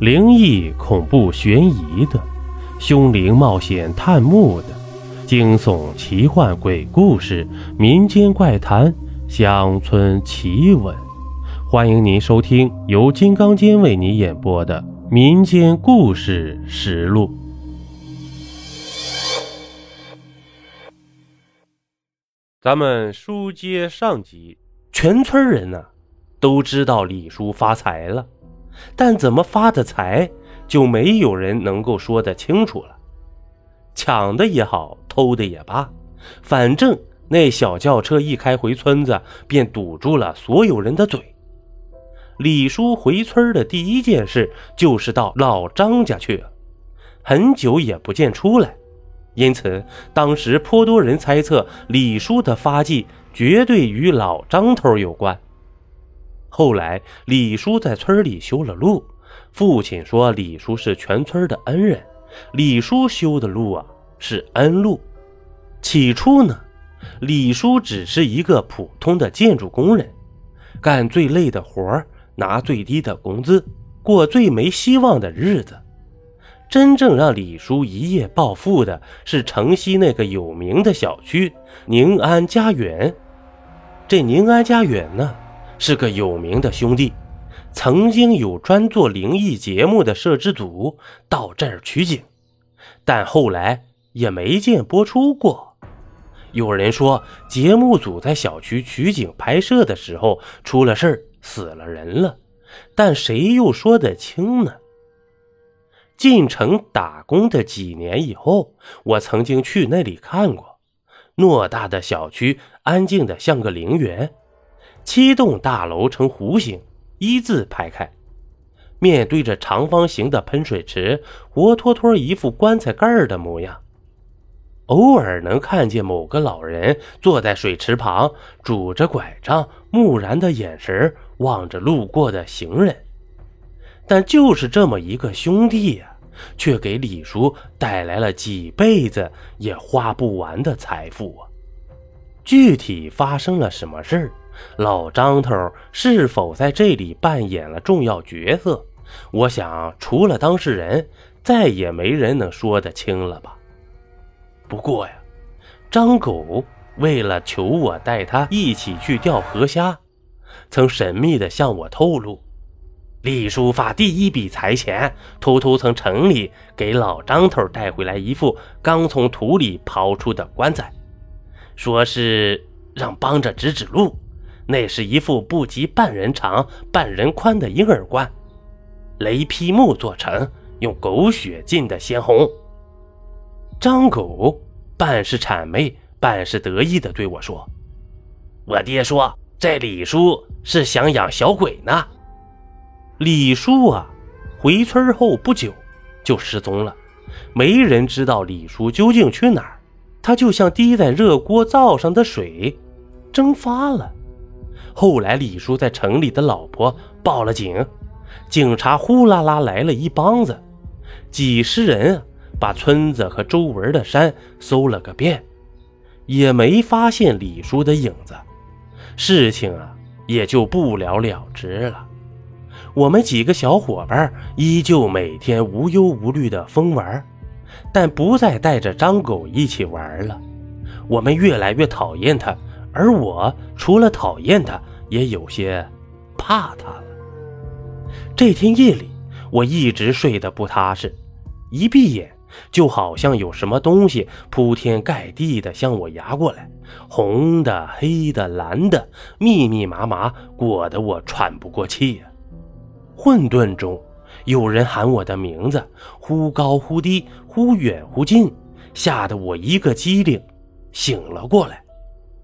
灵异、恐怖、悬疑的，凶灵冒险探墓的，惊悚、奇幻、鬼故事、民间怪谈、乡村奇闻，欢迎您收听由金刚间为您演播的《民间故事实录》。咱们书接上集，全村人呢都知道李叔发财了。但怎么发的财，就没有人能够说得清楚了。抢的也好，偷的也罢，反正那小轿车一开回村子，便堵住了所有人的嘴。李叔回村的第一件事就是到老张家去了，很久也不见出来，因此当时颇多人猜测李叔的发迹绝对与老张头有关。后来，李叔在村里修了路。父亲说，李叔是全村的恩人。李叔修的路啊，是恩路。起初呢，李叔只是一个普通的建筑工人，干最累的活拿最低的工资，过最没希望的日子。真正让李叔一夜暴富的，是城西那个有名的小区宁安家园。这宁安家园呢？是个有名的兄弟，曾经有专做灵异节目的摄制组到这儿取景，但后来也没见播出过。有人说节目组在小区取景拍摄的时候出了事儿，死了人了，但谁又说得清呢？进城打工的几年以后，我曾经去那里看过，偌大的小区，安静的像个陵园。七栋大楼呈弧形，一字排开，面对着长方形的喷水池，活脱脱一副棺材盖的模样。偶尔能看见某个老人坐在水池旁，拄着拐杖，木然的眼神望着路过的行人。但就是这么一个兄弟呀，却给李叔带来了几辈子也花不完的财富啊！具体发生了什么事儿？老张头是否在这里扮演了重要角色？我想，除了当事人，再也没人能说得清了吧。不过呀，张狗为了求我带他一起去钓河虾，曾神秘地向我透露，李叔发第一笔财钱，偷偷从城里给老张头带回来一副刚从土里刨出的棺材，说是让帮着指指路。那是一副不及半人长、半人宽的婴儿棺，雷劈木做成，用狗血浸的鲜红。张狗半是谄媚，半是得意的对我说：“我爹说这李叔是想养小鬼呢。”李叔啊，回村后不久就失踪了，没人知道李叔究竟去哪儿。他就像滴在热锅灶上的水，蒸发了。后来，李叔在城里的老婆报了警，警察呼啦啦来了一帮子，几十人把村子和周围的山搜了个遍，也没发现李叔的影子，事情啊也就不了了之了。我们几个小伙伴依旧每天无忧无虑的疯玩，但不再带着张狗一起玩了。我们越来越讨厌他。而我除了讨厌他，也有些怕他了。这天夜里，我一直睡得不踏实，一闭眼就好像有什么东西铺天盖地的向我压过来，红的、黑的、蓝的，密密麻麻，裹得我喘不过气呀。混沌中，有人喊我的名字，忽高忽低，忽远忽近，吓得我一个机灵，醒了过来。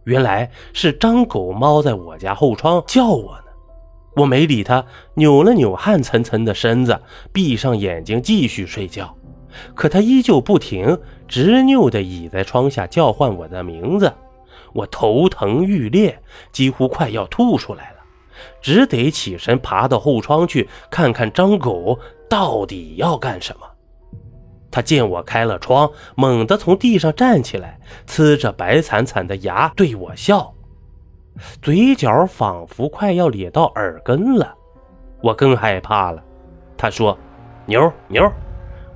原来是张狗猫在我家后窗叫我呢，我没理他，扭了扭汗涔涔的身子，闭上眼睛继续睡觉。可他依旧不停，执拗地倚在窗下叫唤我的名字。我头疼欲裂，几乎快要吐出来了，只得起身爬到后窗去看看张狗到底要干什么。他见我开了窗，猛地从地上站起来，呲着白惨惨的牙对我笑，嘴角仿佛快要咧到耳根了。我更害怕了。他说：“牛牛，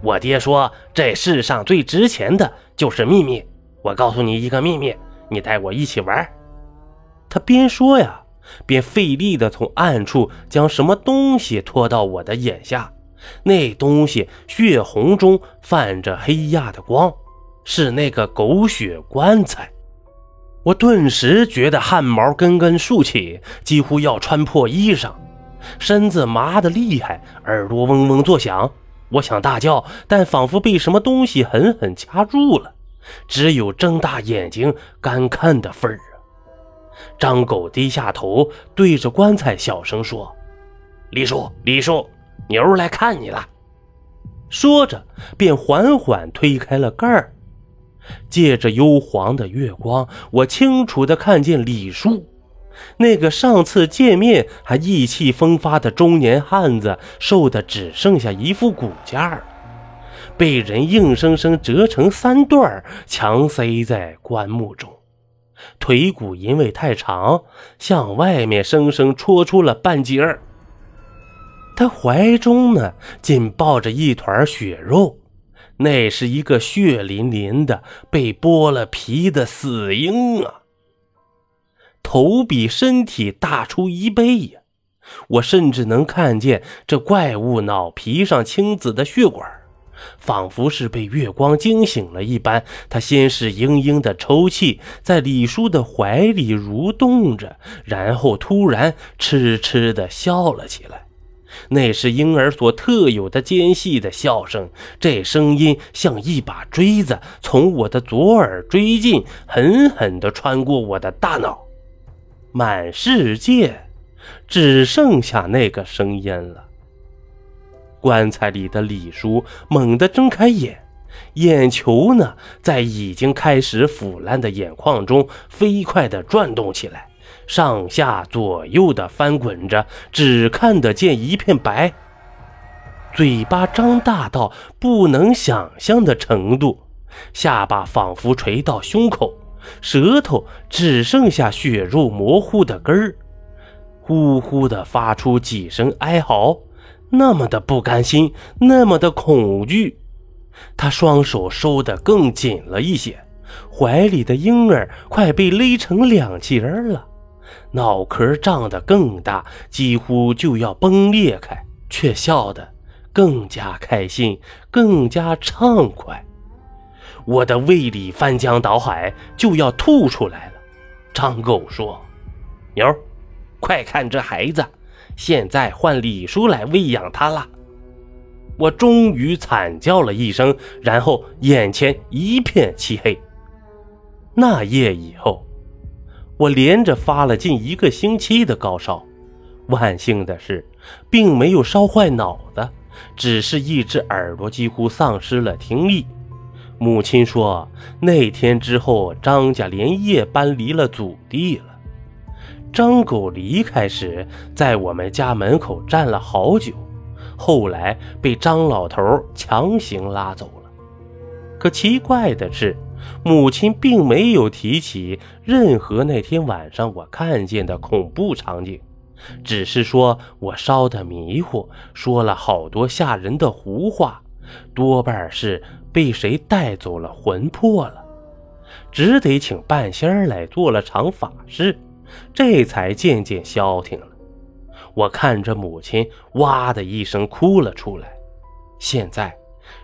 我爹说这世上最值钱的就是秘密。我告诉你一个秘密，你带我一起玩。他边说呀，边费力地从暗处将什么东西拖到我的眼下。那东西血红中泛着黑压的光，是那个狗血棺材。我顿时觉得汗毛根根竖起，几乎要穿破衣裳，身子麻得厉害，耳朵嗡嗡作响。我想大叫，但仿佛被什么东西狠狠掐住了，只有睁大眼睛干看的份儿啊！张狗低下头，对着棺材小声说：“李叔，李叔。”牛来看你了，说着便缓缓推开了盖儿。借着幽黄的月光，我清楚地看见李叔，那个上次见面还意气风发的中年汉子，瘦得只剩下一副骨架儿，被人硬生生折成三段，强塞在棺木中。腿骨因为太长，向外面生生戳出了半截儿。他怀中呢，紧抱着一团血肉，那是一个血淋淋的被剥了皮的死婴啊！头比身体大出一倍呀！我甚至能看见这怪物脑皮上青紫的血管，仿佛是被月光惊醒了一般。他先是嘤嘤的抽泣，在李叔的怀里蠕动着，然后突然痴痴的笑了起来。那是婴儿所特有的尖细的笑声，这声音像一把锥子从我的左耳追进，狠狠地穿过我的大脑。满世界只剩下那个声音了。棺材里的李叔猛地睁开眼，眼球呢，在已经开始腐烂的眼眶中飞快地转动起来。上下左右的翻滚着，只看得见一片白。嘴巴张大到不能想象的程度，下巴仿佛垂到胸口，舌头只剩下血肉模糊的根儿，呼呼的发出几声哀嚎，那么的不甘心，那么的恐惧。他双手收得更紧了一些，怀里的婴儿快被勒成两截了。脑壳胀得更大，几乎就要崩裂开，却笑得更加开心，更加畅快。我的胃里翻江倒海，就要吐出来了。张狗说：“牛，快看这孩子，现在换李叔来喂养他了。”我终于惨叫了一声，然后眼前一片漆黑。那夜以后。我连着发了近一个星期的高烧，万幸的是，并没有烧坏脑子，只是一只耳朵几乎丧失了听力。母亲说，那天之后，张家连夜搬离了祖地了。张狗离开时，在我们家门口站了好久，后来被张老头强行拉走了。可奇怪的是。母亲并没有提起任何那天晚上我看见的恐怖场景，只是说我烧得迷糊，说了好多吓人的胡话，多半是被谁带走了魂魄了，只得请半仙儿来做了场法事，这才渐渐消停了。我看着母亲哇的一声哭了出来。现在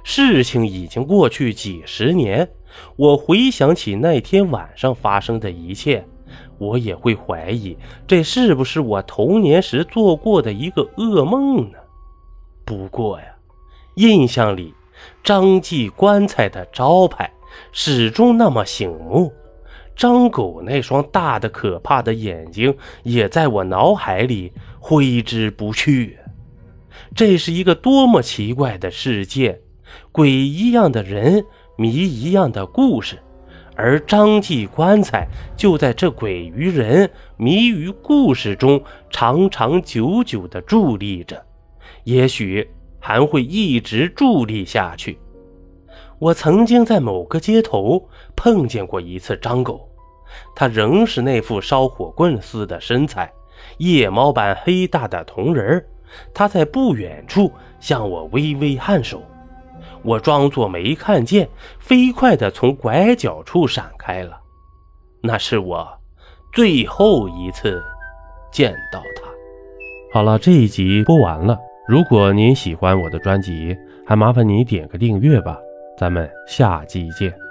事情已经过去几十年。我回想起那天晚上发生的一切，我也会怀疑这是不是我童年时做过的一个噩梦呢？不过呀，印象里张记棺材的招牌始终那么醒目，张狗那双大的可怕的眼睛也在我脑海里挥之不去。这是一个多么奇怪的世界，鬼一样的人。谜一样的故事，而张记棺材就在这鬼鱼人、谜与故事中长长久久地伫立着，也许还会一直伫立下去。我曾经在某个街头碰见过一次张狗，他仍是那副烧火棍似的身材，夜猫般黑大的铜人他在不远处向我微微颔首。我装作没看见，飞快地从拐角处闪开了。那是我最后一次见到他。好了，这一集播完了。如果您喜欢我的专辑，还麻烦您点个订阅吧。咱们下集见。